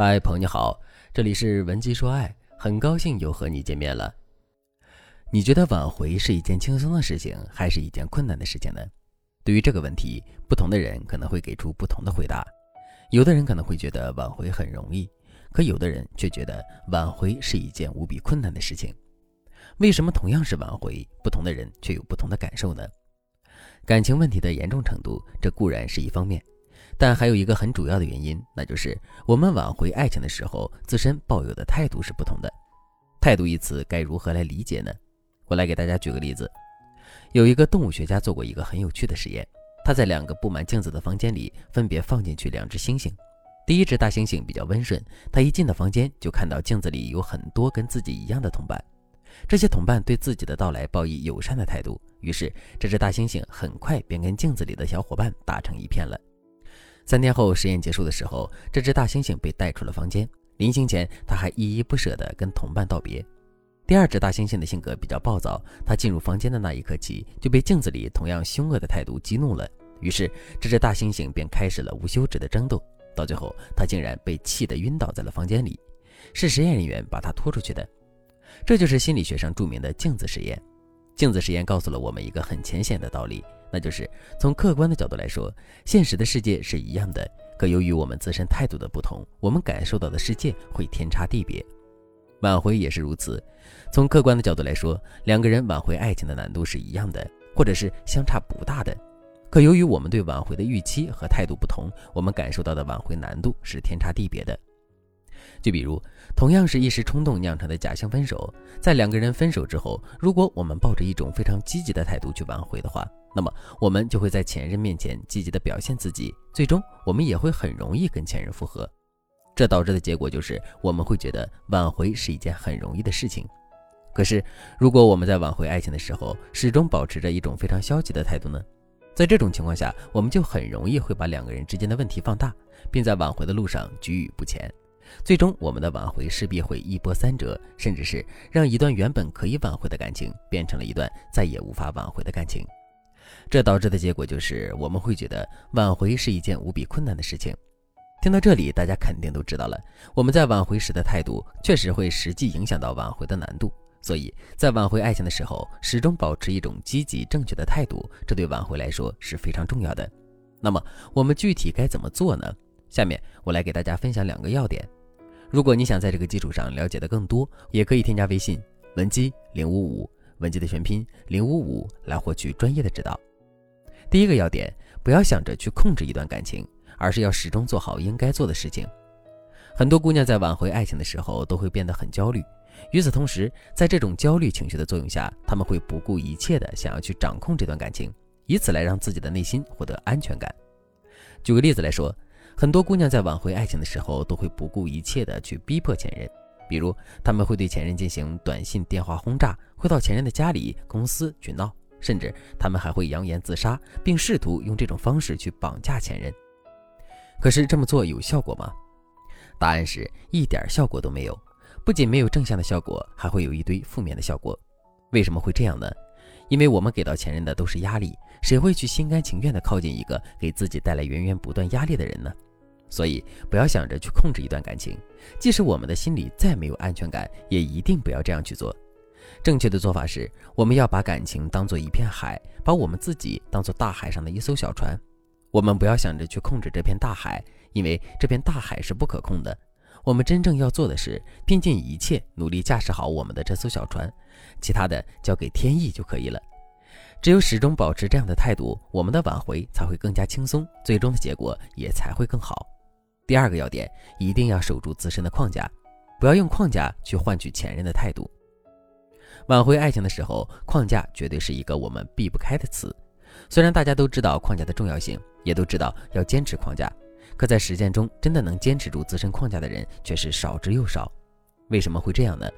嗨，朋友你好，这里是文姬说爱，很高兴又和你见面了。你觉得挽回是一件轻松的事情，还是一件困难的事情呢？对于这个问题，不同的人可能会给出不同的回答。有的人可能会觉得挽回很容易，可有的人却觉得挽回是一件无比困难的事情。为什么同样是挽回，不同的人却有不同的感受呢？感情问题的严重程度，这固然是一方面。但还有一个很主要的原因，那就是我们挽回爱情的时候，自身抱有的态度是不同的。态度一词该如何来理解呢？我来给大家举个例子。有一个动物学家做过一个很有趣的实验，他在两个布满镜子的房间里分别放进去两只猩猩。第一只大猩猩比较温顺，他一进到房间就看到镜子里有很多跟自己一样的同伴，这些同伴对自己的到来报以友善的态度，于是这只大猩猩很快便跟镜子里的小伙伴打成一片了。三天后，实验结束的时候，这只大猩猩被带出了房间。临行前，他还依依不舍地跟同伴道别。第二只大猩猩的性格比较暴躁，他进入房间的那一刻起，就被镜子里同样凶恶的态度激怒了。于是，这只大猩猩便开始了无休止的争斗。到最后，他竟然被气得晕倒在了房间里，是实验人员把他拖出去的。这就是心理学上著名的镜子实验。镜子实验告诉了我们一个很浅显的道理。那就是从客观的角度来说，现实的世界是一样的，可由于我们自身态度的不同，我们感受到的世界会天差地别。挽回也是如此，从客观的角度来说，两个人挽回爱情的难度是一样的，或者是相差不大的，可由于我们对挽回的预期和态度不同，我们感受到的挽回难度是天差地别的。就比如，同样是一时冲动酿成的假性分手，在两个人分手之后，如果我们抱着一种非常积极的态度去挽回的话，那么我们就会在前任面前积极的表现自己，最终我们也会很容易跟前任复合。这导致的结果就是我们会觉得挽回是一件很容易的事情。可是，如果我们在挽回爱情的时候始终保持着一种非常消极的态度呢？在这种情况下，我们就很容易会把两个人之间的问题放大，并在挽回的路上举步不前。最终，我们的挽回势必会一波三折，甚至是让一段原本可以挽回的感情，变成了一段再也无法挽回的感情。这导致的结果就是，我们会觉得挽回是一件无比困难的事情。听到这里，大家肯定都知道了，我们在挽回时的态度，确实会实际影响到挽回的难度。所以在挽回爱情的时候，始终保持一种积极正确的态度，这对挽回来说是非常重要的。那么，我们具体该怎么做呢？下面我来给大家分享两个要点。如果你想在这个基础上了解的更多，也可以添加微信文姬零五五，文姬的全拼零五五来获取专业的指导。第一个要点，不要想着去控制一段感情，而是要始终做好应该做的事情。很多姑娘在挽回爱情的时候都会变得很焦虑，与此同时，在这种焦虑情绪的作用下，他们会不顾一切的想要去掌控这段感情，以此来让自己的内心获得安全感。举个例子来说。很多姑娘在挽回爱情的时候，都会不顾一切的去逼迫前任，比如他们会对前任进行短信、电话轰炸，会到前任的家里、公司去闹，甚至他们还会扬言自杀，并试图用这种方式去绑架前任。可是这么做有效果吗？答案是一点效果都没有，不仅没有正向的效果，还会有一堆负面的效果。为什么会这样呢？因为我们给到前任的都是压力，谁会去心甘情愿的靠近一个给自己带来源源不断压力的人呢？所以，不要想着去控制一段感情，即使我们的心里再没有安全感，也一定不要这样去做。正确的做法是，我们要把感情当做一片海，把我们自己当做大海上的一艘小船。我们不要想着去控制这片大海，因为这片大海是不可控的。我们真正要做的是，拼尽一切努力驾驶好我们的这艘小船，其他的交给天意就可以了。只有始终保持这样的态度，我们的挽回才会更加轻松，最终的结果也才会更好。第二个要点，一定要守住自身的框架，不要用框架去换取前任的态度。挽回爱情的时候，框架绝对是一个我们避不开的词。虽然大家都知道框架的重要性，也都知道要坚持框架，可在实践中，真的能坚持住自身框架的人却是少之又少。为什么会这样呢？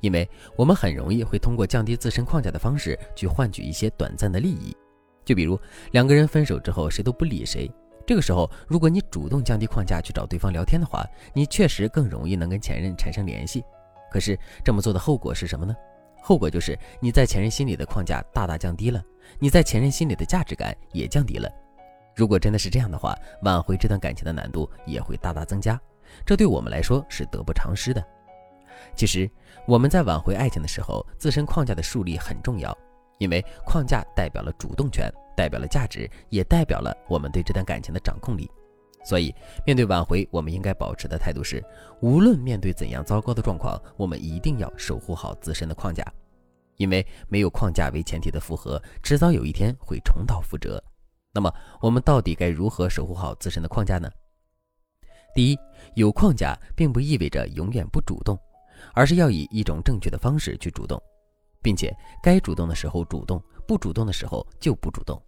因为我们很容易会通过降低自身框架的方式去换取一些短暂的利益。就比如两个人分手之后，谁都不理谁。这个时候，如果你主动降低框架去找对方聊天的话，你确实更容易能跟前任产生联系。可是这么做的后果是什么呢？后果就是你在前任心里的框架大大降低了，你在前任心里的价值感也降低了。如果真的是这样的话，挽回这段感情的难度也会大大增加，这对我们来说是得不偿失的。其实我们在挽回爱情的时候，自身框架的树立很重要，因为框架代表了主动权，代表了价值，也代表了我们对这段感情的掌控力。所以，面对挽回，我们应该保持的态度是：无论面对怎样糟糕的状况，我们一定要守护好自身的框架，因为没有框架为前提的复合，迟早有一天会重蹈覆辙。那么，我们到底该如何守护好自身的框架呢？第一，有框架并不意味着永远不主动。而是要以一种正确的方式去主动，并且该主动的时候主动，不主动的时候就不主动。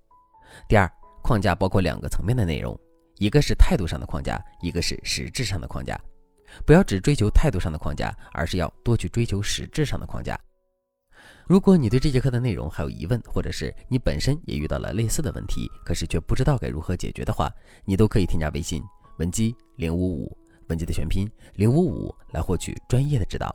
第二，框架包括两个层面的内容，一个是态度上的框架，一个是实质上的框架。不要只追求态度上的框架，而是要多去追求实质上的框架。如果你对这节课的内容还有疑问，或者是你本身也遇到了类似的问题，可是却不知道该如何解决的话，你都可以添加微信文姬零五五。文姬的全拼零五五来获取专业的指导。